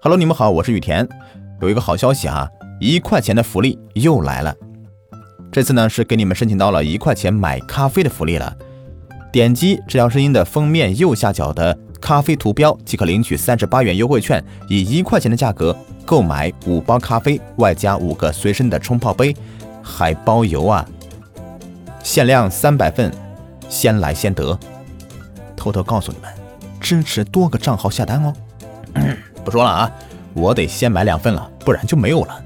Hello，你们好，我是雨田。有一个好消息啊，一块钱的福利又来了。这次呢是给你们申请到了一块钱买咖啡的福利了。点击《治疗声音》的封面右下角的咖啡图标，即可领取三十八元优惠券，以一块钱的价格购买五包咖啡，外加五个随身的冲泡杯，还包邮啊！限量三百份，先来先得。偷偷告诉你们，支持多个账号下单哦。不说了啊，我得先买两份了，不然就没有了。